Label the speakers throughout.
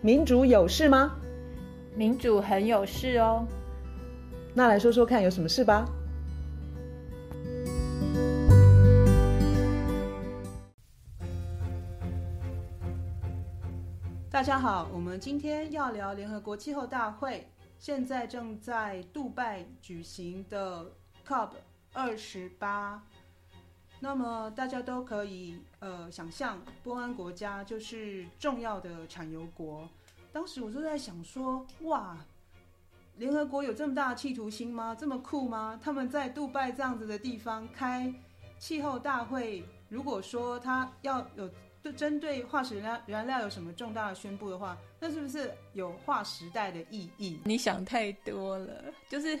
Speaker 1: 民主有事吗？
Speaker 2: 民主很有事哦。
Speaker 1: 那来说说看，有什么事吧？大家好，我们今天要聊联合国气候大会，现在正在杜拜举行的 COP 二十八。那么大家都可以呃想象，波安国家就是重要的产油国。当时我就在想说，哇，联合国有这么大的企图心吗？这么酷吗？他们在杜拜这样子的地方开气候大会，如果说他要有对针对化石燃燃料有什么重大的宣布的话，那是不是有划时代的意义？
Speaker 2: 你想太多了，就是。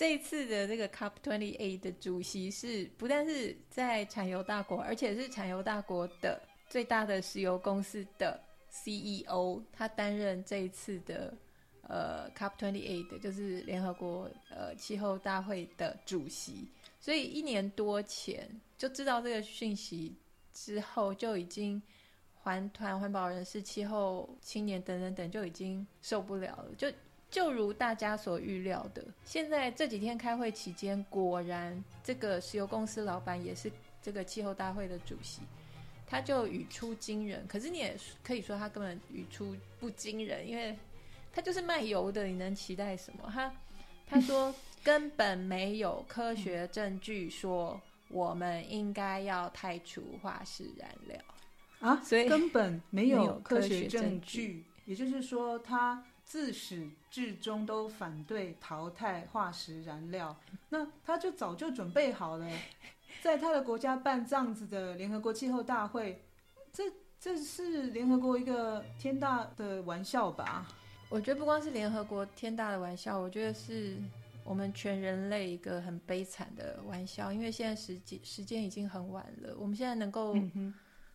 Speaker 2: 这一次的这个 COP28 的主席是不但是在产油大国，而且是产油大国的最大的石油公司的 CEO，他担任这一次的呃 COP28 的就是联合国呃气候大会的主席。所以一年多前就知道这个讯息之后，就已经环团环保人士、气候青年等等等就已经受不了了，就。就如大家所预料的，现在这几天开会期间，果然这个石油公司老板也是这个气候大会的主席，他就语出惊人。可是你也可以说他根本语出不惊人，因为他就是卖油的，你能期待什么？他他说 根本没有科学证据说我们应该要汰除化石燃料
Speaker 1: 啊，所以根本没有科学证据，也就是说他。自始至终都反对淘汰化石燃料，那他就早就准备好了，在他的国家办这样子的联合国气候大会，这这是联合国一个天大的玩笑吧？
Speaker 2: 我觉得不光是联合国天大的玩笑，我觉得是我们全人类一个很悲惨的玩笑，因为现在时间时间已经很晚了，我们现在能够、嗯、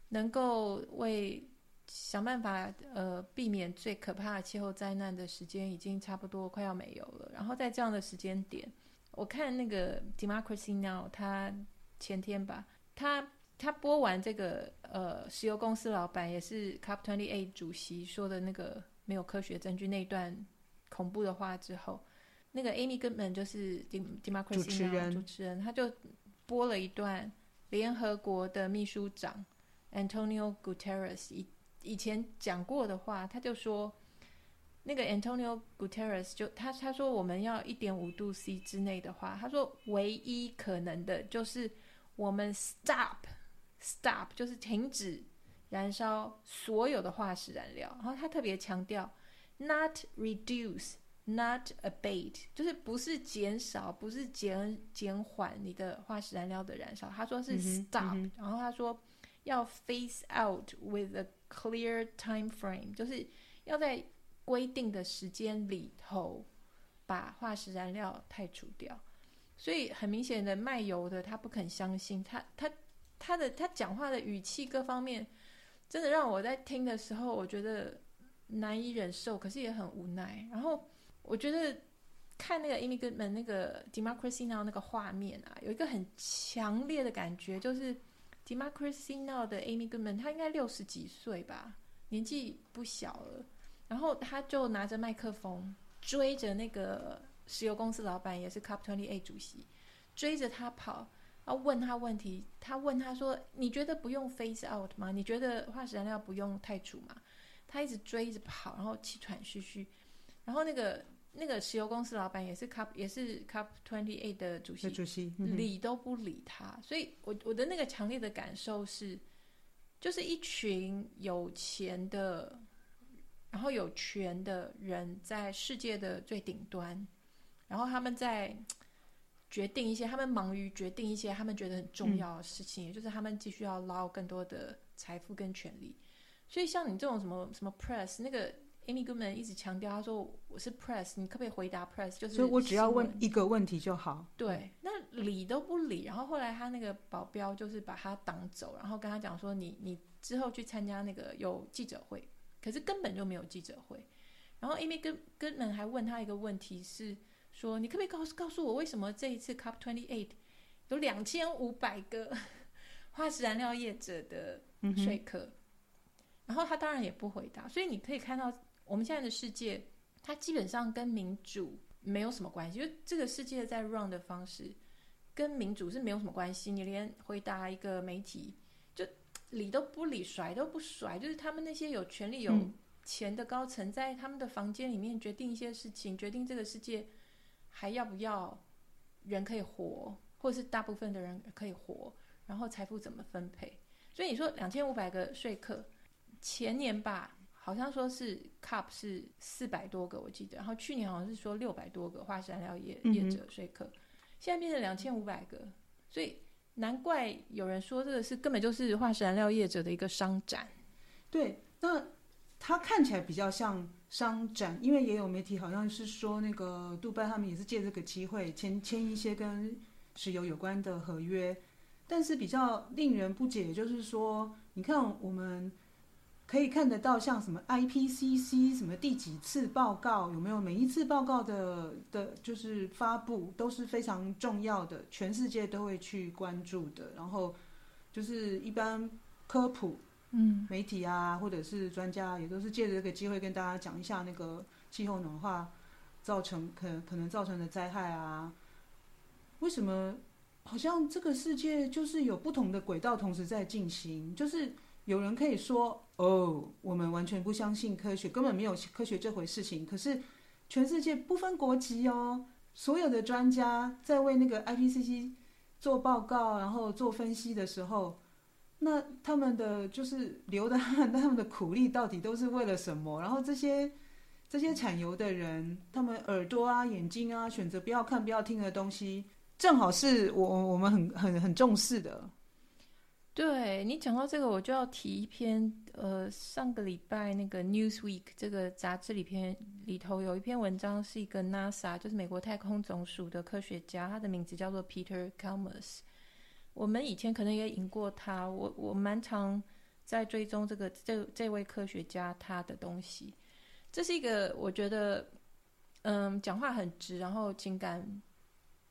Speaker 2: 能够为。想办法，呃，避免最可怕的气候灾难的时间已经差不多快要没有了。然后在这样的时间点，我看那个 Democracy Now，他前天吧，他他播完这个呃石油公司老板也是 COP28 主席说的那个没有科学证据那一段恐怖的话之后，那个 Amy Goodman 就是 Democracy Now 主持人，主持人他就播了一段联合国的秘书长 Antonio Guterres 一。以前讲过的话，他就说，那个 Antonio Guterres 就他他说我们要一点五度 C 之内的话，他说唯一可能的就是我们 stop stop 就是停止燃烧所有的化石燃料。然后他特别强调 not reduce not abate，就是不是减少，不是减减缓你的化石燃料的燃烧。他说是 stop，、嗯、然后他说要 phase out with a Clear time frame 就是要在规定的时间里头把化石燃料汰除掉，所以很明显的卖油的他不肯相信，他他他的他讲话的语气各方面，真的让我在听的时候我觉得难以忍受，可是也很无奈。然后我觉得看那个 Amy Goodman 那个 Democracy Now 那个画面啊，有一个很强烈的感觉，就是。Democracy Now 的 Amy Goodman，她应该六十几岁吧，年纪不小了。然后她就拿着麦克风追着那个石油公司老板，也是 COP28 主席，追着他跑，要问他问题。他问他说：“你觉得不用 phase out 吗？你觉得化石燃料不用太除吗？”他一直追着跑，然后气喘吁吁。然后那个。那个石油公司老板也是 Cup 也是 Cup twenty eight 的主席，主席、嗯、理都不理他，所以我我的那个强烈的感受是，就是一群有钱的，然后有权的人在世界的最顶端，然后他们在决定一些，他们忙于决定一些他们觉得很重要的事情，嗯、也就是他们继续要捞更多的财富跟权利，所以像你这种什么什么 press 那个。Amy Goodman 一直强调，他说我是 press，你可不可以回答 press？就是，
Speaker 1: 所以我只要问一个问题就好。
Speaker 2: 对，那理都不理。然后后来他那个保镖就是把他挡走，然后跟他讲说你：“你你之后去参加那个有记者会，可是根本就没有记者会。”然后 Amy Goodman 还问他一个问题是说：“你可不可以告诉告诉我，为什么这一次 Cup twenty eight 有两千五百个 化石燃料业者的说客？”然后他当然也不回答。所以你可以看到，我们现在的世界，它基本上跟民主没有什么关系，就这个世界在 run 的方式跟民主是没有什么关系。你连回答一个媒体，就理都不理，甩都不甩，就是他们那些有权利、有钱的高层，在他们的房间里面决定一些事情，决定这个世界还要不要人可以活，或者是大部分的人可以活。然后财富怎么分配？所以你说两千五百个说客，前年吧，好像说是 Cup 是四百多个，我记得。然后去年好像是说六百多个化石燃料业业者说客，现在变成两千五百个，所以难怪有人说这个是根本就是化石燃料业者的一个商展。
Speaker 1: 对，那它看起来比较像商展，因为也有媒体好像是说那个杜拜他们也是借这个机会签签一些跟石油有关的合约。但是比较令人不解，就是说，你看我们可以看得到，像什么 IPCC 什么第几次报告，有没有每一次报告的的，就是发布都是非常重要的，全世界都会去关注的。然后就是一般科普，嗯，媒体啊，或者是专家，也都是借着这个机会跟大家讲一下那个气候暖化造成可可能造成的灾害啊，为什么？好像这个世界就是有不同的轨道同时在进行，就是有人可以说，哦，我们完全不相信科学，根本没有科学这回事情。可是全世界不分国籍哦，所有的专家在为那个 IPCC 做报告，然后做分析的时候，那他们的就是流的汗，他们的苦力到底都是为了什么？然后这些这些产油的人，他们耳朵啊、眼睛啊，选择不要看、不要听的东西。正好是我我们很很很重视的。
Speaker 2: 对，你讲到这个，我就要提一篇，呃，上个礼拜那个《Newsweek》这个杂志里篇里头有一篇文章，是一个 NASA，就是美国太空总署的科学家，他的名字叫做 Peter Kalmus。我们以前可能也引过他，我我蛮常在追踪这个这这位科学家他的东西。这是一个我觉得，嗯，讲话很直，然后情感。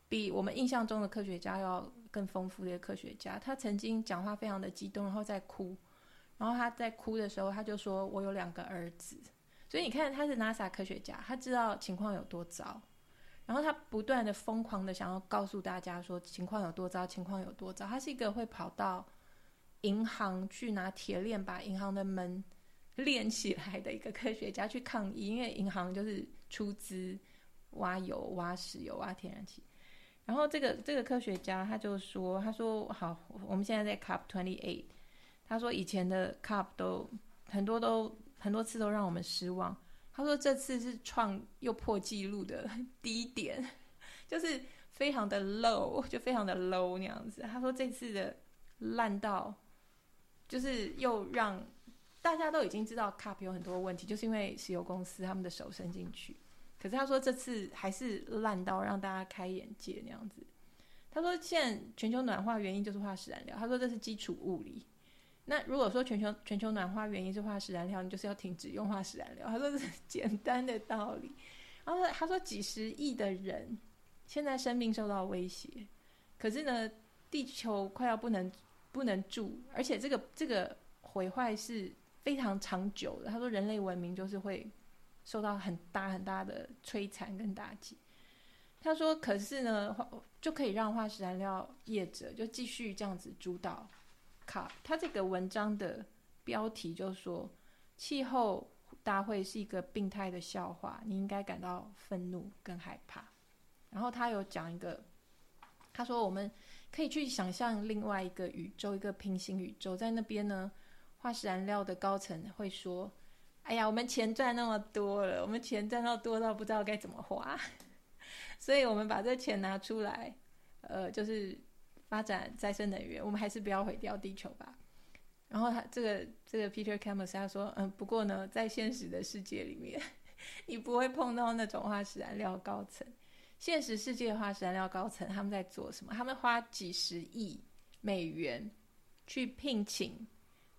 Speaker 2: 比我们印象中的科学家要更丰富的科学家，他曾经讲话非常的激动，然后在哭，然后他在哭的时候，他就说：“我有两个儿子。”所以你看，他是 NASA 科学家，他知道情况有多糟，然后他不断的疯狂的想要告诉大家说情况有多糟，情况有多糟。他是一个会跑到银行去拿铁链把银行的门链起来的一个科学家去抗议，因为银行就是出资挖油、挖石油、挖天然气。然后这个这个科学家他就说，他说好，我们现在在 COP twenty eight，他说以前的 COP 都很多都很多次都让我们失望，他说这次是创又破纪录的 低点，就是非常的 low，就非常的 low 那样子。他说这次的烂到，就是又让大家都已经知道 COP 有很多问题，就是因为石油公司他们的手伸进去。可是他说这次还是烂到让大家开眼界那样子。他说现在全球暖化原因就是化石燃料。他说这是基础物理。那如果说全球全球暖化原因是化石燃料，你就是要停止用化石燃料。他说这是简单的道理。然后他说几十亿的人现在生命受到威胁，可是呢，地球快要不能不能住，而且这个这个毁坏是非常长久的。他说人类文明就是会。受到很大很大的摧残跟打击。他说：“可是呢，就可以让化石燃料业者就继续这样子主导。卡他这个文章的标题就是说，气候大会是一个病态的笑话，你应该感到愤怒跟害怕。然后他有讲一个，他说我们可以去想象另外一个宇宙，一个平行宇宙，在那边呢，化石燃料的高层会说。”哎呀，我们钱赚那么多了，我们钱赚到多到不知道该怎么花，所以我们把这钱拿出来，呃，就是发展再生能源，我们还是不要毁掉地球吧。然后他这个这个 Peter Kalmus 他说，嗯，不过呢，在现实的世界里面，你不会碰到那种化石燃料高层。现实世界化石燃料高层他们在做什么？他们花几十亿美元去聘请。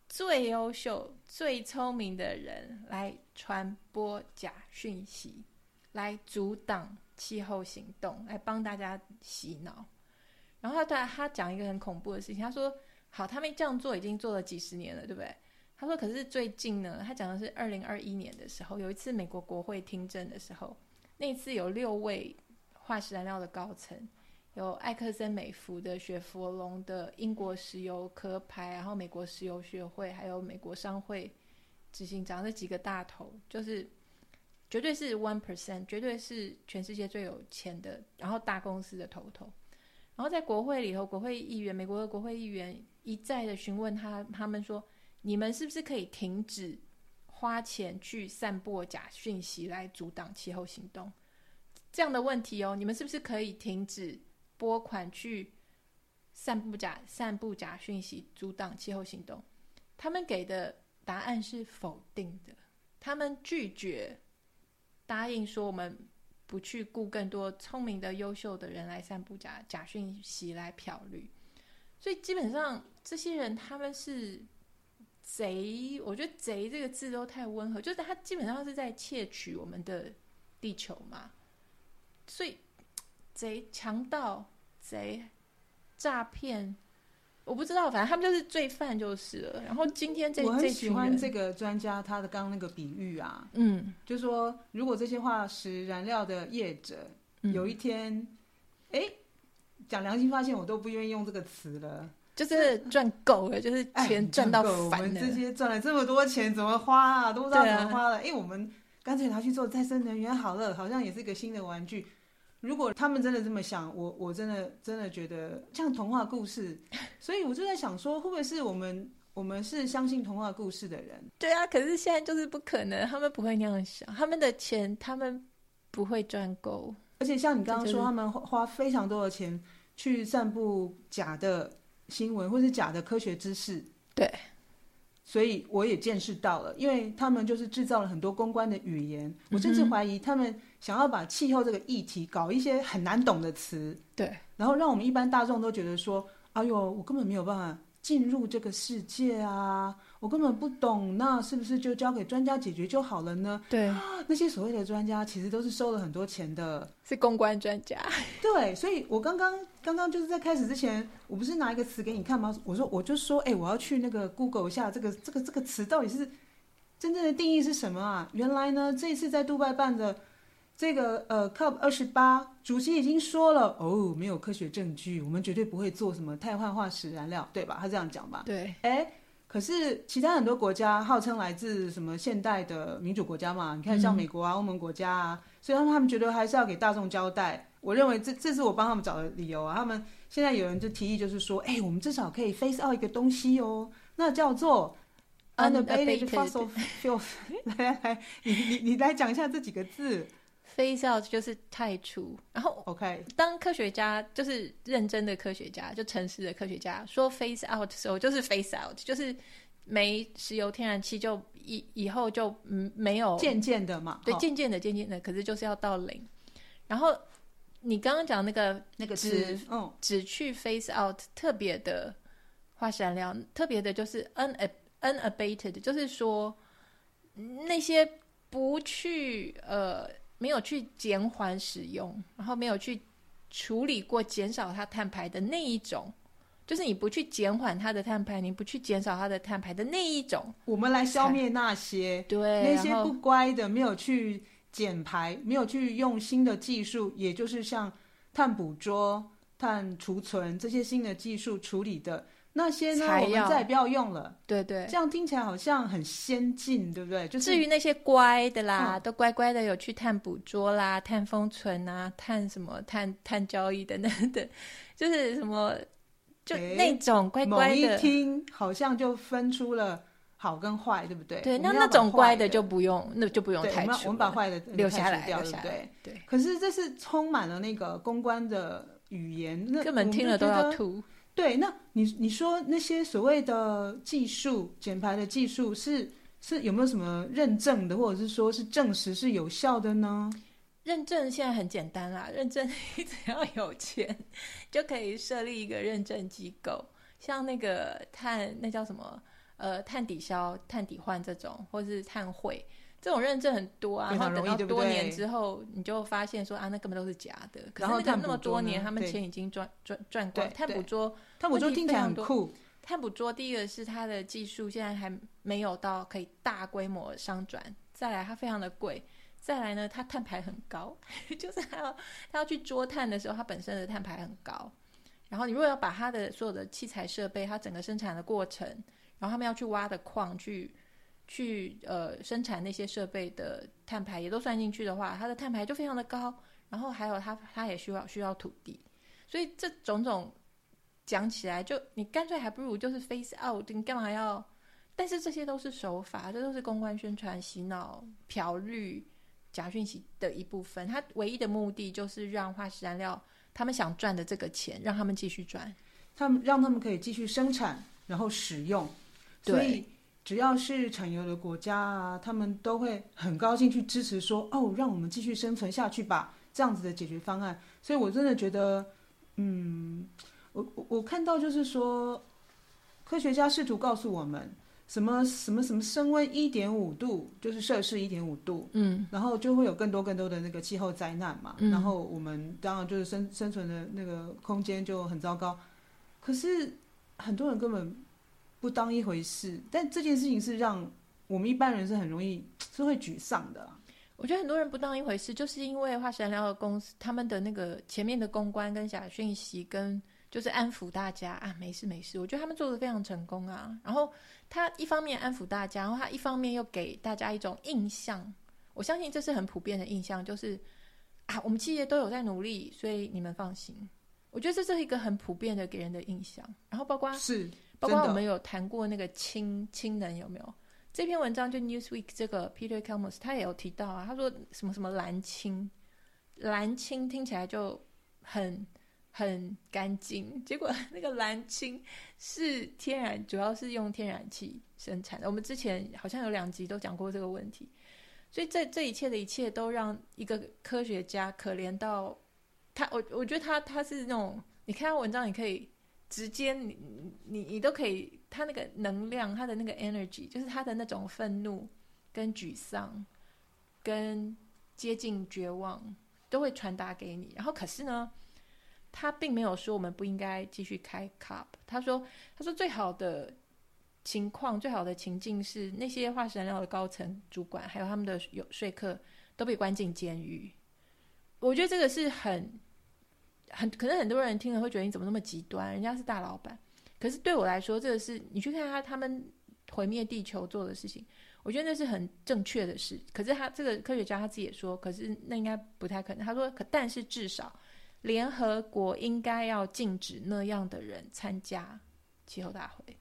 Speaker 2: 最优秀、最聪明的人来传播假讯息，来阻挡气候行动，来帮大家洗脑。然后他对他讲一个很恐怖的事情，他说：“好，他们这样做已经做了几十年了，对不对？他说，可是最近呢，他讲的是二零二一年的时候，有一次美国国会听证的时候，那次有六位化石燃料的高层，有艾克森美孚的、雪佛龙的、英国石油科牌，然后美国石油学会，还有美国商会执行长这几个大头，就是。绝对是 one percent，绝对是全世界最有钱的，然后大公司的头头。然后在国会里头，国会议员，美国的国会议员一再的询问他，他们说：“你们是不是可以停止花钱去散播假讯息来阻挡气候行动？”这样的问题哦，你们是不是可以停止拨款去散布假散布假讯息阻挡气候行动？他们给的答案是否定的，他们拒绝。答应说我们不去雇更多聪明的、优秀的人来散布假假讯息来漂绿，所以基本上这些人他们是贼。我觉得“贼”这个字都太温和，就是他基本上是在窃取我们的地球嘛。所以贼、强盗、贼、诈骗。我不知道，反正他们就是罪犯就是了。然后今天这
Speaker 1: 我很喜欢这个专家他的刚刚那个比喻啊，
Speaker 2: 嗯，
Speaker 1: 就说如果这些化石燃料的业者有一天，哎、嗯，讲良心发现，我都不愿意用这个词了，
Speaker 2: 就是赚够了，就是钱赚到烦了。
Speaker 1: 我们这些赚了这么多钱怎么花啊？都不知道怎么花了。哎、啊，我们干脆拿去做再生能源好了，好像也是一个新的玩具。如果他们真的这么想，我我真的真的觉得像童话故事，所以我就在想说，会不会是我们我们是相信童话故事的人？
Speaker 2: 对啊，可是现在就是不可能，他们不会那样想，他们的钱他们不会赚够，
Speaker 1: 而且像你刚刚说，他们花非常多的钱去散布假的新闻或是假的科学知识，
Speaker 2: 对。
Speaker 1: 所以我也见识到了，因为他们就是制造了很多公关的语言，我甚至怀疑他们想要把气候这个议题搞一些很难懂的词，
Speaker 2: 对，
Speaker 1: 然后让我们一般大众都觉得说，哎呦，我根本没有办法。进入这个世界啊，我根本不懂，那是不是就交给专家解决就好了呢？
Speaker 2: 对，
Speaker 1: 那些所谓的专家其实都是收了很多钱的，
Speaker 2: 是公关专家。
Speaker 1: 对，所以我刚刚刚刚就是在开始之前，我不是拿一个词给你看吗？我说我就说，哎，我要去那个 Google 一下这个这个这个词到底是真正的定义是什么啊？原来呢，这一次在杜拜办的。这个呃，COP 二十八主席已经说了哦，没有科学证据，我们绝对不会做什么碳换化石燃料，对吧？他这样讲吧。
Speaker 2: 对。
Speaker 1: 哎，可是其他很多国家号称来自什么现代的民主国家嘛，你看像美国啊、嗯、欧盟国家啊，所以他们他们觉得还是要给大众交代。我认为这这是我帮他们找的理由啊。他们现在有人就提议，就是说，哎，我们至少可以 phase out 一个东西哦，那叫做 unabated fossil fuels。来来来，你你你来讲一下这几个字。
Speaker 2: Phase out 就是太除，然后
Speaker 1: OK，
Speaker 2: 当科学家就是认真的科学家，就诚实的科学家说 phase out 的时候，就是 phase out，就是没石油天然气就以以后就嗯没有
Speaker 1: 渐渐的嘛，
Speaker 2: 对，渐渐的渐渐的，可是就是要到零。然后你刚刚讲那个
Speaker 1: 那个
Speaker 2: 只
Speaker 1: 嗯
Speaker 2: 只去 phase out 特别的化石燃料，特别的就是 unab unabated，就是说那些不去呃。没有去减缓使用，然后没有去处理过减少它碳排的那一种，就是你不去减缓它的碳排，你不去减少它的碳排的那一种，
Speaker 1: 我们来消灭那些
Speaker 2: 对
Speaker 1: 那些不乖的，没有去减排，没有去用新的技术，也就是像碳捕捉、碳储存这些新的技术处理的。那些呢，我们再也不要用了。
Speaker 2: 对对，
Speaker 1: 这样听起来好像很先进，对不对？就是
Speaker 2: 至于那些乖的啦，嗯、都乖乖的有去碳捕捉啦、碳封存啊、碳什么碳碳交易等等等，就是什么就那种乖乖的。
Speaker 1: 一听好像就分出了好跟坏，对不对？
Speaker 2: 对，那那种乖的就不用，那就不用太。
Speaker 1: 我们把坏的
Speaker 2: 留下来，
Speaker 1: 对不对？对。可是这是充满了那个公关的语言，那
Speaker 2: 根本听了都要吐。
Speaker 1: 对，那你你说那些所谓的技术减排的技术是是有没有什么认证的，或者是说是证实是有效的呢？
Speaker 2: 认证现在很简单啦，认证你 只要有钱就可以设立一个认证机构，像那个碳那叫什么呃碳抵消、碳抵换这种，或是碳汇。这种认证很多啊，然后等到多年之后，你就发现说啊，那根本都是假的。可是那个那么多年，他们钱已经赚赚赚光。碳捕捉，
Speaker 1: 碳捕捉听起来很酷，
Speaker 2: 碳捕捉第一个是它的技术现在还没有到可以大规模商转，再来它非常的贵，再来呢它碳排很高，就是它要它要去捉碳的时候，它本身的碳排很高。然后你如果要把它的所有的器材设备，它整个生产的过程，然后他们要去挖的矿，去去呃生产那些设备的碳排也都算进去的话，它的碳排就非常的高。然后还有它它也需要需要土地，所以这种种讲起来就，就你干脆还不如就是 face out，你干嘛要？但是这些都是手法，这都是公关宣传、洗脑、漂绿、假讯息的一部分。它唯一的目的就是让化石燃料。他们想赚的这个钱，让他们继续赚，
Speaker 1: 他们让他们可以继续生产，然后使用。所以只要是产油的国家啊，他们都会很高兴去支持说，说哦，让我们继续生存下去吧，这样子的解决方案。所以我真的觉得，嗯，我我我看到就是说，科学家试图告诉我们。什么什么什么升温一点五度，就是摄氏一点五度，嗯，然后就会有更多更多的那个气候灾难嘛，嗯，然后我们当然就是生生存的那个空间就很糟糕。可是很多人根本不当一回事，但这件事情是让我们一般人是很容易是会沮丧的。
Speaker 2: 我觉得很多人不当一回事，就是因为化石燃料的公司他们的那个前面的公关跟假讯息跟。就是安抚大家啊，没事没事。我觉得他们做的非常成功啊。然后他一方面安抚大家，然后他一方面又给大家一种印象。我相信这是很普遍的印象，就是啊，我们企业都有在努力，所以你们放心。我觉得这是一个很普遍的给人的印象。然后包括
Speaker 1: 是，
Speaker 2: 包括我们有谈过那个氢氢能有没有？这篇文章就 Newsweek 这个 Peter Kalmus 他也有提到啊，他说什么什么蓝氢，蓝氢听起来就很。很干净，结果那个蓝氢是天然，主要是用天然气生产的。我们之前好像有两集都讲过这个问题，所以这这一切的一切都让一个科学家可怜到他。我我觉得他他是那种，你看他文章，你可以直接你你你都可以，他那个能量，他的那个 energy，就是他的那种愤怒跟沮丧跟接近绝望，都会传达给你。然后可是呢？他并没有说我们不应该继续开 Cup。他说：“他说最好的情况、最好的情境是那些化石燃料的高层主管还有他们的有说客都被关进监狱。”我觉得这个是很很可能很多人听了会觉得你怎么那么极端？人家是大老板。可是对我来说，这个是你去看他他们毁灭地球做的事情，我觉得那是很正确的事。可是他这个科学家他自己也说，可是那应该不太可能。他说：“可但是至少。”联合国应该要禁止那样的人参加气候大会，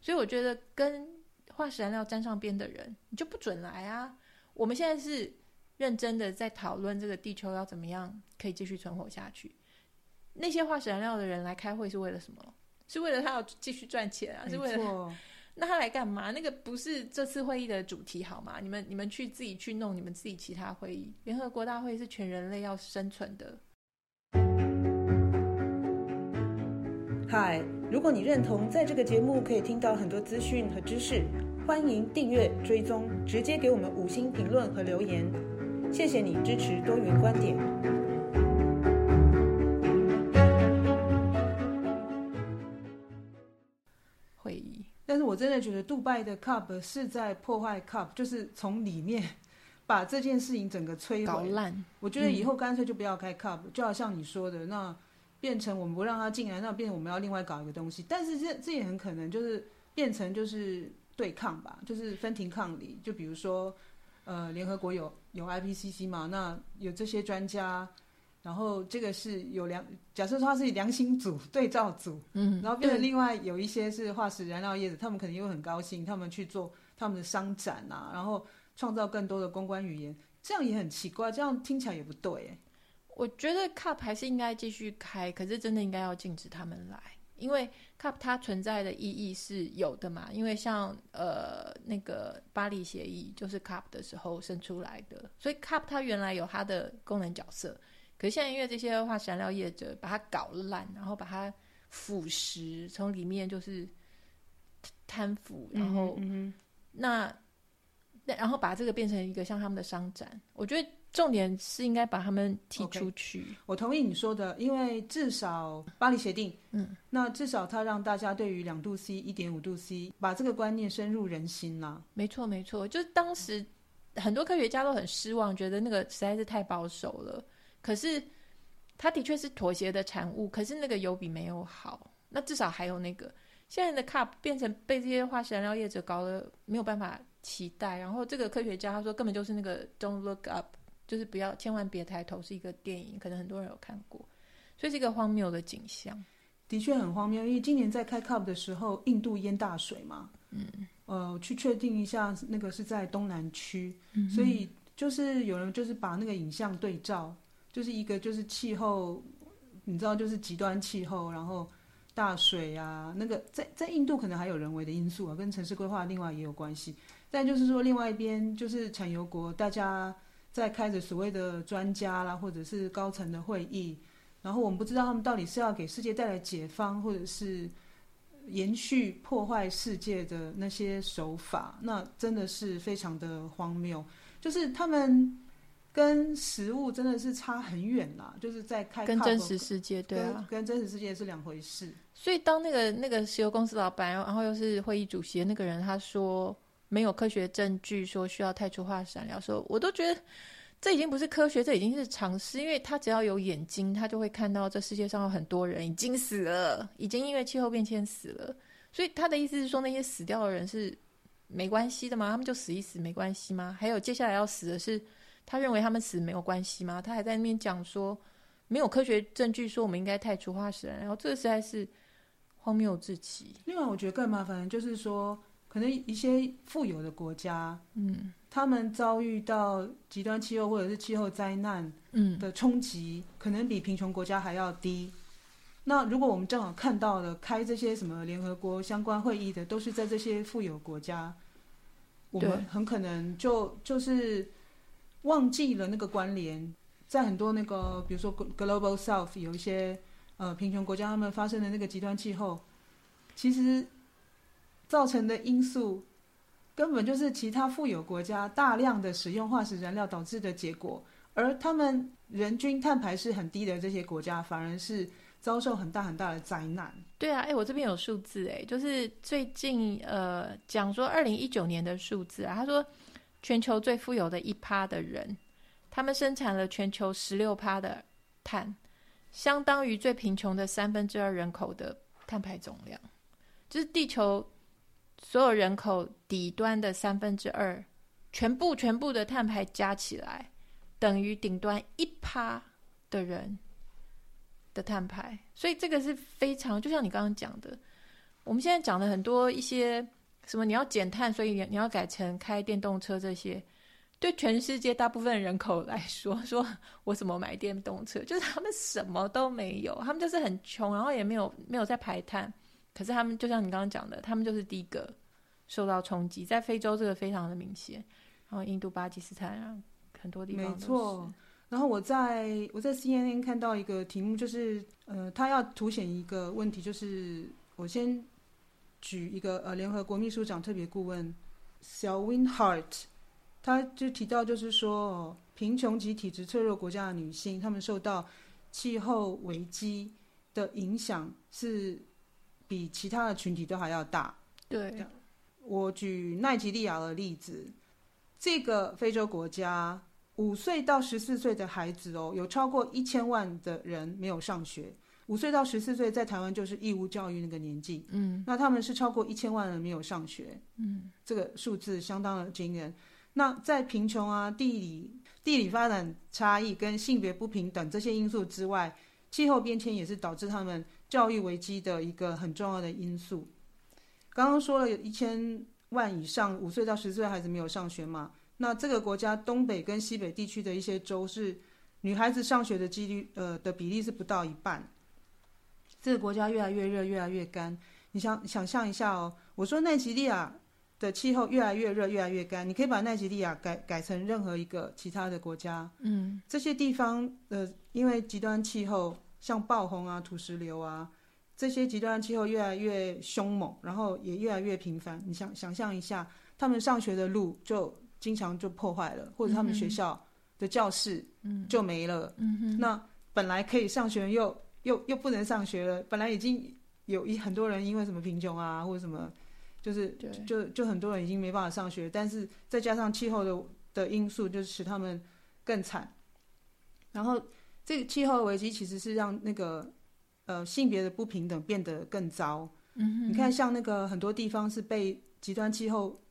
Speaker 2: 所以我觉得跟化石燃料沾上边的人，你就不准来啊！我们现在是认真的在讨论这个地球要怎么样可以继续存活下去。那些化石燃料的人来开会是为了什么？是为了他要继续赚钱啊？是为了？那他来干嘛？那个不是这次会议的主题好吗？你们你们去自己去弄你们自己其他会议。联合国大会是全人类要生存的。
Speaker 1: 嗨，如果你认同在这个节目可以听到很多资讯和知识，欢迎订阅、追踪，直接给我们五星评论和留言。谢谢你支持多元
Speaker 2: 观点。
Speaker 1: 但是我真的觉得杜拜的 Cup 是在破坏 Cup，就是从里面 把这件事情整个摧毁、
Speaker 2: 搞烂。
Speaker 1: 我觉得以后干脆就不要开 Cup，嗯，就好像你说的那。变成我们不让他进来，那变成我们要另外搞一个东西。但是这这也很可能就是变成就是对抗吧，就是分庭抗礼。就比如说，呃，联合国有有 IPCC 嘛，那有这些专家，然后这个是有良，假设说他是良心组对照组，嗯，然后变成另外有一些是化石燃料业者，他们肯定又很高兴，他们去做他们的商展啊，然后创造更多的公关语言，这样也很奇怪，这样听起来也不对，
Speaker 2: 我觉得 CUP 还是应该继续开，可是真的应该要禁止他们来，因为 CUP 它存在的意义是有的嘛。因为像呃那个巴黎协议就是 CUP 的时候生出来的，所以 CUP 它原来有它的功能角色。可是现在因为这些化石燃料业者把它搞烂，然后把它腐蚀，从里面就是贪腐，然后、嗯、那那然后把这个变成一个像他们的商展，我觉得。重点是应该把他们踢出去。
Speaker 1: Okay. 我同意你说的，因为至少巴黎协定，嗯，那至少它让大家对于两度 C、一点五度 C，把这个观念深入人心啦。
Speaker 2: 没错，没错，就是当时很多科学家都很失望，觉得那个实在是太保守了。可是它的确是妥协的产物，可是那个有比没有好。那至少还有那个现在的 Cup 变成被这些化石燃料业者搞得没有办法期待。然后这个科学家他说根本就是那个 Don't look up。就是不要，千万别抬头，是一个电影，可能很多人有看过，所以是一个荒谬的景象。
Speaker 1: 的确很荒谬，因为今年在开 cup 的时候，印度淹大水嘛，嗯，呃，去确定一下，那个是在东南区，嗯，所以就是有人就是把那个影像对照，就是一个就是气候，你知道，就是极端气候，然后大水啊，那个在在印度可能还有人为的因素啊，跟城市规划另外也有关系，但就是说另外一边就是产油国，大家。在开着所谓的专家啦，或者是高层的会议，然后我们不知道他们到底是要给世界带来解放，或者是延续破坏世界的那些手法，那真的是非常的荒谬。就是他们跟实物真的是差很远啦，就是在开
Speaker 2: 跟真实世界对啊，
Speaker 1: 跟真实世界是两回事。
Speaker 2: 所以当那个那个石油公司老板，然后又是会议主席的那个人，他说。没有科学证据说需要太初化石燃料，说我都觉得这已经不是科学，这已经是常识。因为他只要有眼睛，他就会看到这世界上有很多人已经死了，已经因为气候变迁死了。所以他的意思是说，那些死掉的人是没关系的吗？他们就死一死没关系吗？还有接下来要死的是，他认为他们死没有关系吗？他还在那边讲说没有科学证据说我们应该太出化石燃料，然后这个实在是荒谬至极。
Speaker 1: 另外，我觉得更麻烦就是说。可能一些富有的国家，嗯，他们遭遇到极端气候或者是气候灾难，嗯的冲击，可能比贫穷国家还要低。那如果我们正好看到了开这些什么联合国相关会议的，都是在这些富有国家，我们很可能就就是忘记了那个关联。在很多那个，比如说 Global South 有一些呃贫穷国家，他们发生的那个极端气候，其实。造成的因素根本就是其他富有国家大量的使用化石燃料导致的结果，而他们人均碳排是很低的这些国家，反而是遭受很大很大的灾难。
Speaker 2: 对啊，哎，我这边有数字，哎，就是最近呃讲说二零一九年的数字啊，他说全球最富有的一趴的人，他们生产了全球十六趴的碳，相当于最贫穷的三分之二人口的碳排总量，就是地球。所有人口底端的三分之二，全部全部的碳排加起来，等于顶端一趴的人的碳排，所以这个是非常，就像你刚刚讲的，我们现在讲的很多一些什么你要减碳，所以你你要改成开电动车，这些对全世界大部分人口来说，说我怎么买电动车，就是他们什么都没有，他们就是很穷，然后也没有没有在排碳。可是他们就像你刚刚讲的，他们就是第一个受到冲击，在非洲这个非常的明显，然后印度、巴基斯坦啊，很多地方。没错。
Speaker 1: 然后我在我在 CNN 看到一个题目，就是呃，他要凸显一个问题，就是我先举一个呃，联合国秘书长特别顾问小 Win Hart，他就提到就是说，贫穷及体质脆弱国家的女性，她们受到气候危机的影响是。比其他的群体都还要大。
Speaker 2: 对，
Speaker 1: 我举奈及利亚的例子，这个非洲国家五岁到十四岁的孩子哦，有超过一千万的人没有上学。五岁到十四岁在台湾就是义务教育那个年纪，嗯，那他们是超过一千万人没有上学，嗯，这个数字相当的惊人。那在贫穷啊、地理地理发展差异跟性别不平等这些因素之外，气候变迁也是导致他们。教育危机的一个很重要的因素。刚刚说了有一千万以上五岁到十岁孩子没有上学嘛？那这个国家东北跟西北地区的一些州是女孩子上学的几率呃的比例是不到一半。这个国家越来越热，越来越干。你想想象一下哦，我说奈及利亚的气候越来越热，越来越干，你可以把奈及利亚改改成任何一个其他的国家。嗯，这些地方呃，因为极端气候。像暴洪啊、土石流啊，这些极端气候越来越凶猛，然后也越来越频繁。你想想象一下，他们上学的路就经常就破坏了，或者他们学校的教室就没了。
Speaker 2: 嗯哼，
Speaker 1: 那本来可以上学又又又不能上学了。本来已经有一很多人因为什么贫穷啊，或者什么，就是就就很多人已经没办法上学，但是再加上气候的的因素，就是使他们更惨。然后这个气候危机其实是让那个呃性别的不平等变得更糟。你看像那个很多地方是被极端气候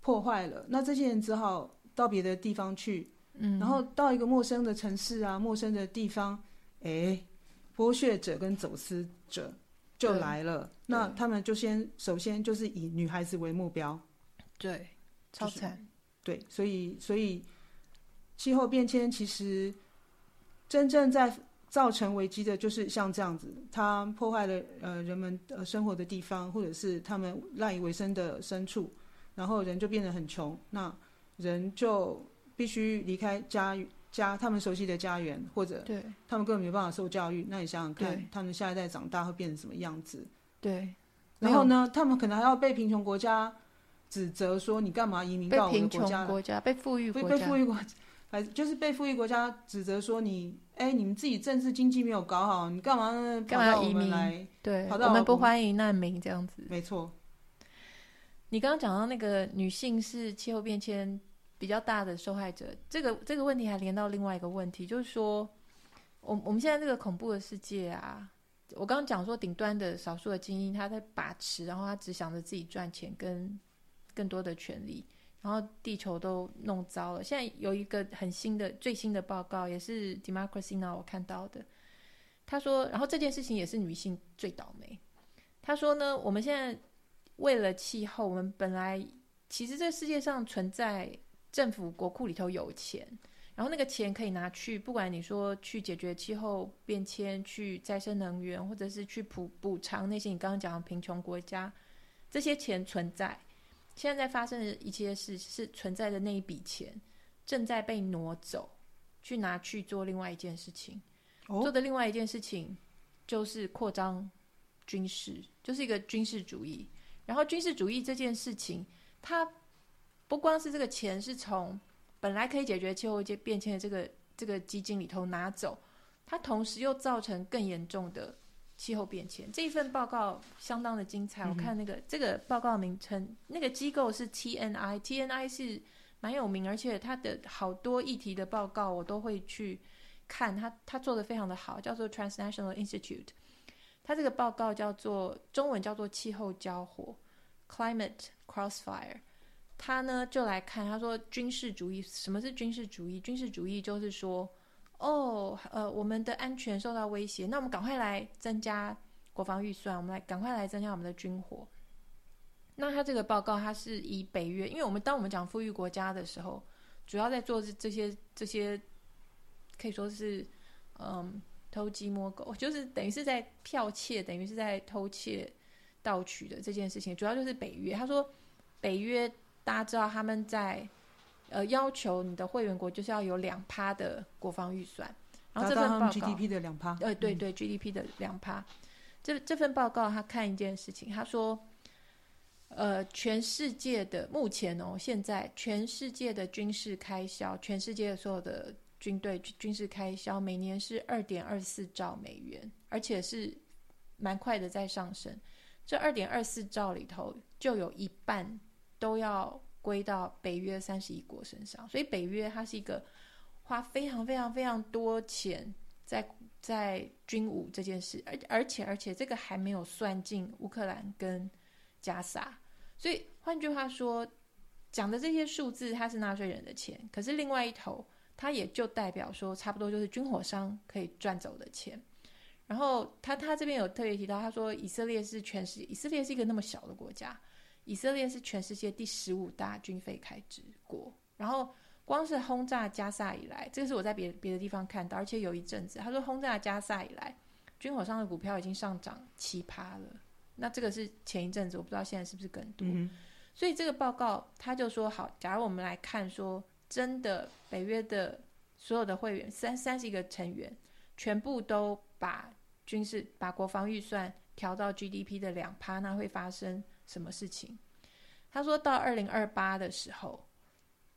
Speaker 1: 破坏了，那这些人只好到别的地方去。
Speaker 2: 嗯，
Speaker 1: 然后到一个陌生的城市啊，陌生的地方，哎，剥削者跟走私者就来了。那他们就先首先就是以女孩子为目标，
Speaker 2: 对，超惨。就是、
Speaker 1: 对，所以所以气候变迁其实真正在造成危机的，就是像这样子，它破坏了呃人们呃生活的地方，或者是他们赖以为生的牲畜，然后人就变得很穷，那人就。必须离开家家，他们熟悉的家园，或者对他们根本没办法受教育。那你想想看，他们下一代长大会变成什么样子？
Speaker 2: 对。
Speaker 1: 然后呢，他们可能还要被贫穷国家指责说：“你干嘛移民到我们国家？”
Speaker 2: 国家被富裕国家，
Speaker 1: 被富裕国家，就是被富裕国家指责说你：“哎，你们自己政治经济没有搞好，你干嘛跑到我们来？
Speaker 2: 对，
Speaker 1: 跑到
Speaker 2: 我们不欢迎难民这样子。”
Speaker 1: 没错。
Speaker 2: 你刚刚讲到那个女性是气候变迁比较大的受害者，这个这个问题还连到另外一个问题，就是说，我我们现在这个恐怖的世界啊，我刚刚讲说顶端的少数的精英他在把持，然后他只想着自己赚钱跟更多的权利，然后地球都弄糟了。现在有一个很新的最新的报告，也是 Democracy Now 我看到的，他说，然后这件事情也是女性最倒霉。他说呢，我们现在为了气候，我们本来其实这世界上存在。政府国库里头有钱，然后那个钱可以拿去，不管你说去解决气候变迁、去再生能源，或者是去补补偿那些你刚刚讲的贫穷国家，这些钱存在。现在在发生的一切事是存在的那一笔钱正在被挪走，去拿去做另外一件事情。哦、做的另外一件事情就是扩张军事，就是一个军事主义。然后军事主义这件事情，它。不光是这个钱是从本来可以解决气候变迁的这个这个基金里头拿走，它同时又造成更严重的气候变迁。这一份报告相当的精彩，我看那个、嗯、这个报告名称，那个机构是 TNI，TNI 是蛮有名，而且它的好多议题的报告我都会去看，它它做的非常的好，叫做 Transnational Institute。它这个报告叫做中文叫做气候交火 （Climate Crossfire）。他呢就来看，他说军事主义，什么是军事主义？军事主义就是说，哦，呃，我们的安全受到威胁，那我们赶快来增加国防预算，我们来赶快来增加我们的军火。那他这个报告，他是以北约，因为我们当我们讲富裕国家的时候，主要在做这些这些，可以说是嗯偷鸡摸狗，就是等于是在剽窃，等于是在偷窃盗取的这件事情，主要就是北约。他说北约。大家知道他们在，呃，要求你的会员国就是要有两趴的国防预算，然后这份报告
Speaker 1: GDP 的两趴，
Speaker 2: 呃，对对，GDP 的两趴。这这份报告他看一件事情，他说，呃，全世界的目前哦，现在全世界的军事开销，全世界所有的军队军事开销每年是二点二四兆美元，而且是蛮快的在上升。这二点二四兆里头就有一半。都要归到北约三十一国身上，所以北约它是一个花非常非常非常多钱在在军武这件事，而而且而且这个还没有算进乌克兰跟加沙，所以换句话说，讲的这些数字它是纳税人的钱，可是另外一头它也就代表说差不多就是军火商可以赚走的钱。然后他他这边有特别提到，他说以色列是全世界，以色列是一个那么小的国家。以色列是全世界第十五大军费开支国，然后光是轰炸加萨以来，这个是我在别别的地方看到，而且有一阵子他说轰炸加萨以来，军火商的股票已经上涨七趴了。那这个是前一阵子，我不知道现在是不是更多。嗯、所以这个报告他就说，好，假如我们来看说，真的北约的所有的会员三三十一个成员，全部都把军事把国防预算调到 GDP 的两趴，那会发生什么事情？他说到二零二八的时候，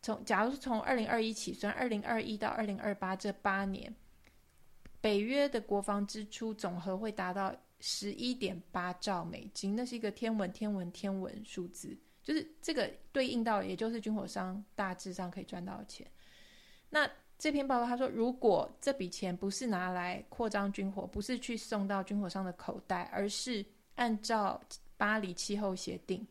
Speaker 2: 从假如是从二零二一起算，二零二一到二零二八这八年，北约的国防支出总和会达到十一点八兆美金，那是一个天文天文天文数字，就是这个对应到，也就是军火商大致上可以赚到的钱。那这篇报告他说，如果这笔钱不是拿来扩张军火，不是去送到军火商的口袋，而是按照巴黎气候协定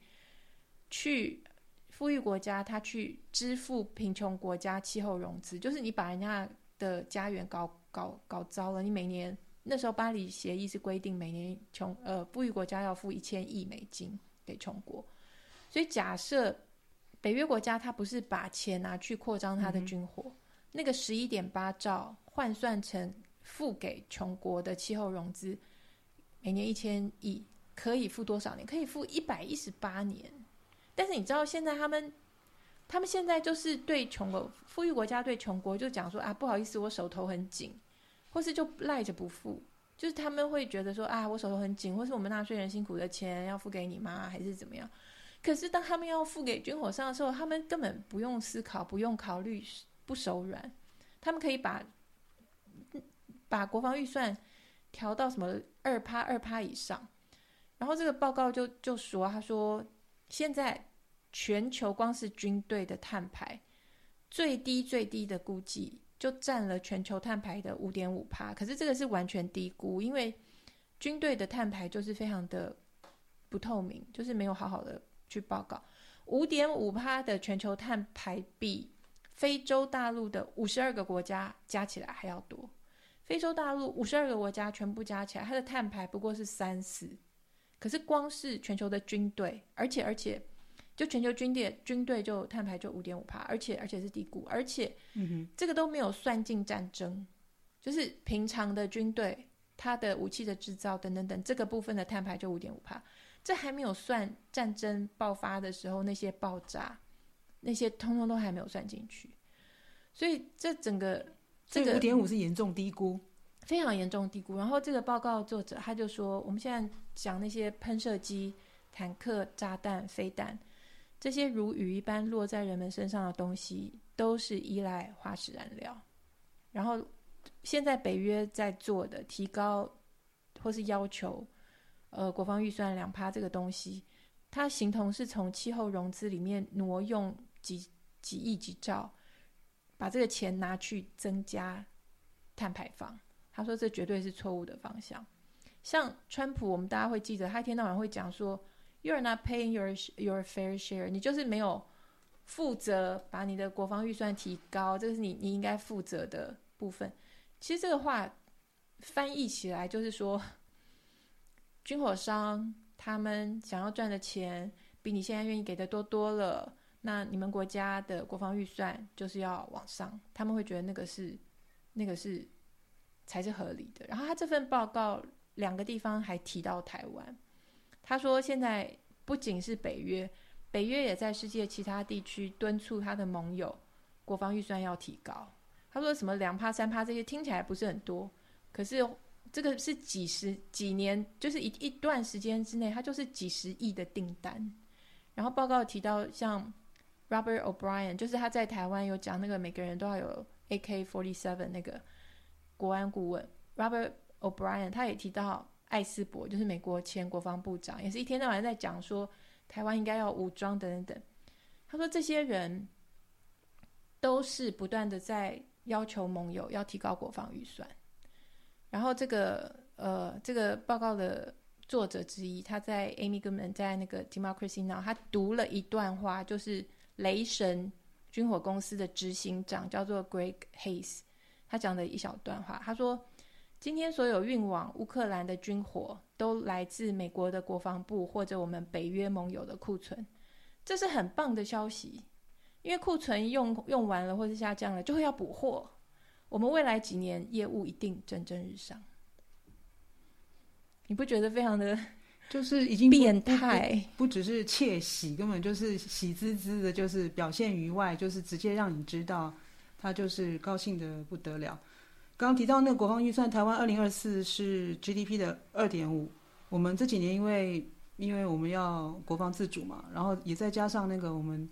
Speaker 2: 去。富裕国家，他去支付贫穷国家气候融资，就是你把人家的家园搞搞搞糟了。你每年那时候巴黎协议是规定，每年穷呃富裕国家要付一千亿美金给穷国。所以假设北约国家他不是把钱拿去扩张他的军火，嗯、那个十一点八兆换算成付给穷国的气候融资，每年一千亿，可以付多少年？可以付一百一十八年。但是你知道，现在他们，他们现在就是对穷国、富裕国家对穷国就讲说啊，不好意思，我手头很紧，或是就赖着不付，就是他们会觉得说啊，我手头很紧，或是我们纳税人辛苦的钱要付给你吗？还是怎么样？可是当他们要付给军火商的时候，他们根本不用思考，不用考虑，不手软，他们可以把把国防预算调到什么二趴二趴以上，然后这个报告就就说，他说。现在全球光是军队的碳排，最低最低的估计就占了全球碳排的五点五趴。可是这个是完全低估，因为军队的碳排就是非常的不透明，就是没有好好的去报告。五点五趴的全球碳排比非洲大陆的五十二个国家加起来还要多。非洲大陆五十二个国家全部加起来，它的碳排不过是三四。可是光是全球的军队，而且而且，就全球军队军队就碳排就五点五帕，而且而且是低估，而且，这个都没有算进战争，就是平常的军队它的武器的制造等等等这个部分的碳排就五点五帕，这还没有算战争爆发的时候那些爆炸，那些通通都还没有算进去，所以这整个这个
Speaker 1: 五点五是严重低估。
Speaker 2: 非常严重低估，然后这个报告作者他就说，我们现在讲那些喷射机、坦克、炸弹、飞弹，这些如雨一般落在人们身上的东西，都是依赖化石燃料。然后现在北约在做的提高或是要求，呃，国防预算两趴这个东西，它形同是从气候融资里面挪用几几亿几兆，把这个钱拿去增加碳排放。他说：“这绝对是错误的方向。像川普，我们大家会记得，他一天到晚会讲说，‘You are not paying your your fair share’，你就是没有负责把你的国防预算提高，这个是你你应该负责的部分。其实这个话翻译起来就是说，军火商他们想要赚的钱比你现在愿意给的多多了，那你们国家的国防预算就是要往上，他们会觉得那个是那个是。”才是合理的。然后他这份报告两个地方还提到台湾，他说现在不仅是北约，北约也在世界其他地区敦促他的盟友国防预算要提高。他说什么两趴三趴这些听起来不是很多，可是这个是几十几年，就是一一段时间之内，它就是几十亿的订单。然后报告提到像 Robert O'Brien，就是他在台湾有讲那个每个人都要有 AK-47 那个。国安顾问 Robert O'Brien，他也提到艾斯伯，就是美国前国防部长，也是一天到晚在讲说台湾应该要武装等等等。他说这些人都是不断的在要求盟友要提高国防预算。然后这个呃，这个报告的作者之一，他在 Amy Goodman 在那个 Democracy Now，他读了一段话，就是雷神军火公司的执行长叫做 Greg Hayes。他讲的一小段话，他说：“今天所有运往乌克兰的军火都来自美国的国防部或者我们北约盟友的库存，这是很棒的消息。因为库存用用完了或是下降了，就会要补货。我们未来几年业务一定蒸蒸日上。你不觉得非常的
Speaker 1: 就是已经
Speaker 2: 变态？
Speaker 1: 不只是窃喜，根本就是喜滋滋的，就是表现于外，就是直接让你知道。”他就是高兴的不得了。刚刚提到那个国防预算，台湾二零二四是 GDP 的二点五。我们这几年因为因为我们要国防自主嘛，然后也再加上那个我们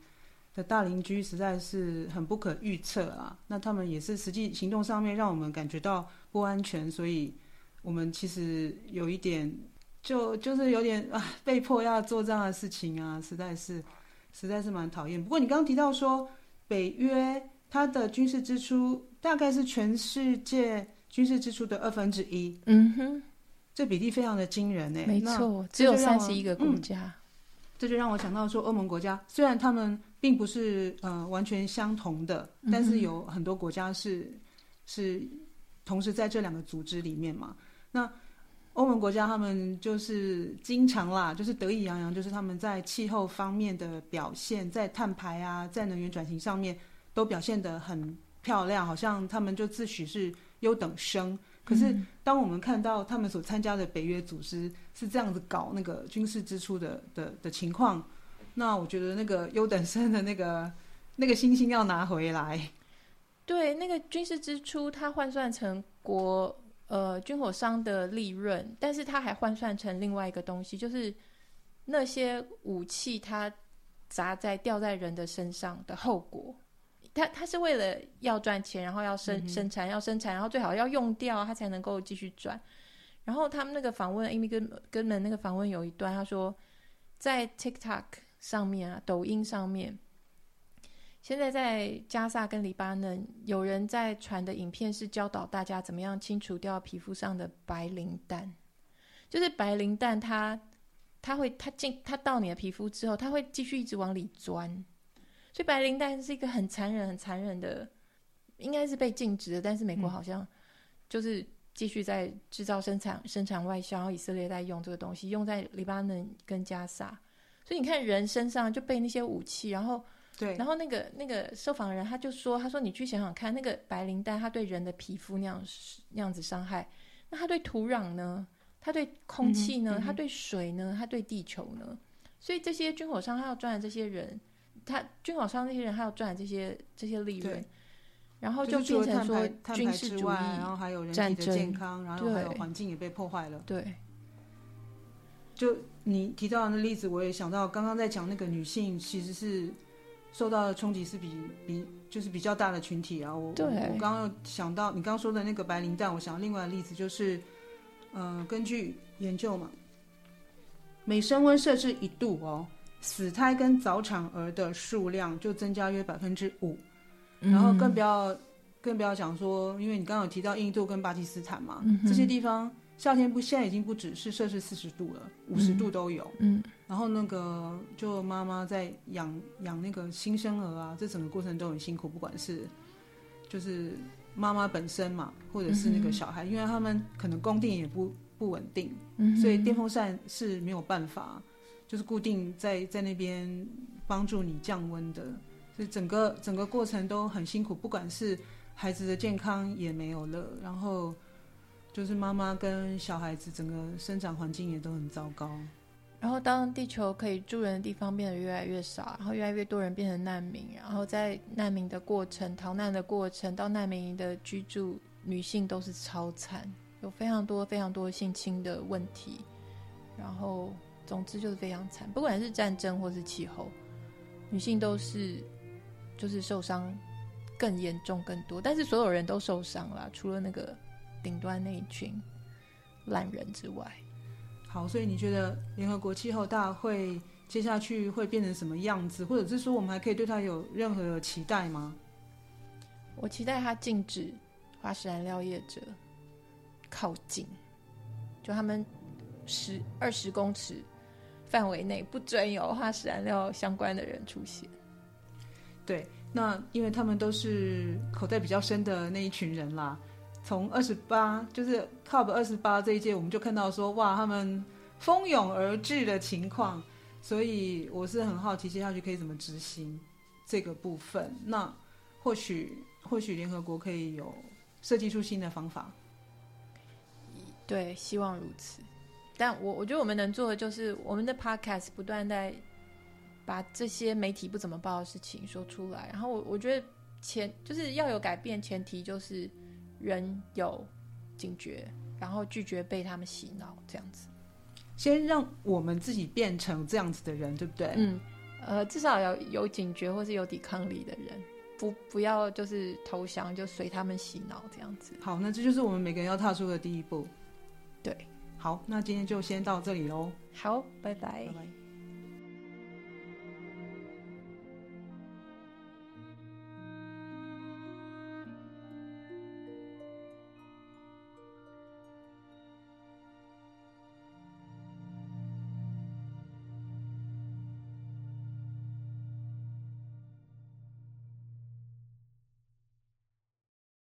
Speaker 1: 的大邻居实在是很不可预测啊。那他们也是实际行动上面让我们感觉到不安全，所以我们其实有一点就就是有点啊，被迫要做这样的事情啊，实在是实在是蛮讨厌。不过你刚刚提到说北约它的军事支出大概是全世界军事支出的二分之一，
Speaker 2: 嗯哼，
Speaker 1: 这比例非常的惊人呢。
Speaker 2: 没错，只有三十一个国家。嗯
Speaker 1: 这就让我想到说，欧盟国家虽然他们并不是呃完全相同的，但是有很多国家是是同时在这两个组织里面嘛。那欧盟国家他们就是经常啦，就是得意洋洋，就是他们在气候方面的表现，在碳排啊，在能源转型上面都表现得很漂亮，好像他们就自诩是优等生。可是，当我们看到他们所参加的北约组织是这样子搞那个军事支出的的的情况，那我觉得那个优等生的那个那个星星要拿回来。
Speaker 2: 对，那个军事支出，它换算成国呃军火商的利润，但是它还换算成另外一个东西，就是那些武器它砸在掉在人的身上的后果。他他是为了要赚钱，然后要生生产，要生产，然后最好要用掉，他才能够继续赚。然后他们那个访问，Amy 跟跟们那个访问有一段，他说在 TikTok 上面啊，抖音上面，现在在加萨跟黎巴嫩有人在传的影片是教导大家怎么样清除掉皮肤上的白磷弹，就是白磷弹它它会它进它到你的皮肤之后，它会继续一直往里钻。所以白磷弹是一个很残忍、很残忍的，应该是被禁止的。但是美国好像就是继续在制造、生产、生产外销，然后以色列在用这个东西，用在黎巴嫩跟加沙。所以你看，人身上就被那些武器，然后
Speaker 1: 对，
Speaker 2: 然后那个那个受访人他就说：“他说你去想想看，那个白磷弹它对人的皮肤那样那样子伤害，那它对土壤呢？它对空气呢？它对水呢？它对地球呢？所以这些军火商他要赚的这些人。”他军火商那些人还要赚这些这些利润，然后就变成说军事主义，
Speaker 1: 然后还有人体的健康，然后还有环境也被破坏了。
Speaker 2: 对，
Speaker 1: 就你提到的那例子，我也想到刚刚在讲那个女性其实是受到的冲击是比比就是比较大的群体啊。我我我刚刚又想到你刚刚说的那个白磷弹，我想到另外的例子就是，呃，根据研究嘛，每升温摄氏一度哦。死胎跟早产儿的数量就增加约百分之五，然后更不要更不要讲说，因为你刚刚有提到印度跟巴基斯坦嘛，嗯、这些地方夏天不现在已经不只是摄氏四十度了，五十度都有。嗯，然后那个就妈妈在养养那个新生儿啊，这整个过程都很辛苦，不管是就是妈妈本身嘛，或者是那个小孩，因为他们可能供电也不不稳定，所以电风扇是没有办法。就是固定在在那边帮助你降温的，所以整个整个过程都很辛苦，不管是孩子的健康也没有了，然后就是妈妈跟小孩子整个生长环境也都很糟糕。
Speaker 2: 然后当地球可以住人的地方变得越来越少，然后越来越多人变成难民，然后在难民的过程、逃难的过程到难民营的居住，女性都是超惨，有非常多非常多性侵的问题，然后。总之就是非常惨，不管是战争或是气候，女性都是就是受伤更严重更多。但是所有人都受伤了，除了那个顶端那一群烂人之外。
Speaker 1: 好，所以你觉得联合国气候大会接下去会变成什么样子？或者是说我们还可以对它有任何的期待吗？
Speaker 2: 我期待它禁止化石燃料业者靠近，就他们十二十公尺。范围内不准有化石燃料相关的人出现。
Speaker 1: 对，那因为他们都是口袋比较深的那一群人啦。从二十八，就是 COP 二十八这一届，我们就看到说，哇，他们蜂拥而至的情况。所以我是很好奇，接下去可以怎么执行这个部分。那或许，或许联合国可以有设计出新的方法。
Speaker 2: 对，希望如此。但我我觉得我们能做的就是我们的 podcast 不断在把这些媒体不怎么报的事情说出来。然后我我觉得前就是要有改变前提就是人有警觉然后拒绝被他们洗脑这样子。
Speaker 1: 先让我们自己变成这样子的人对不对？
Speaker 2: 嗯呃至少要有警觉或是有抵抗力的人不不要就是投降就随他们洗脑这样子。
Speaker 1: 好那这就是我们每个人要踏出的第一步。好那今天就先到这里喽
Speaker 2: 好
Speaker 1: 拜拜。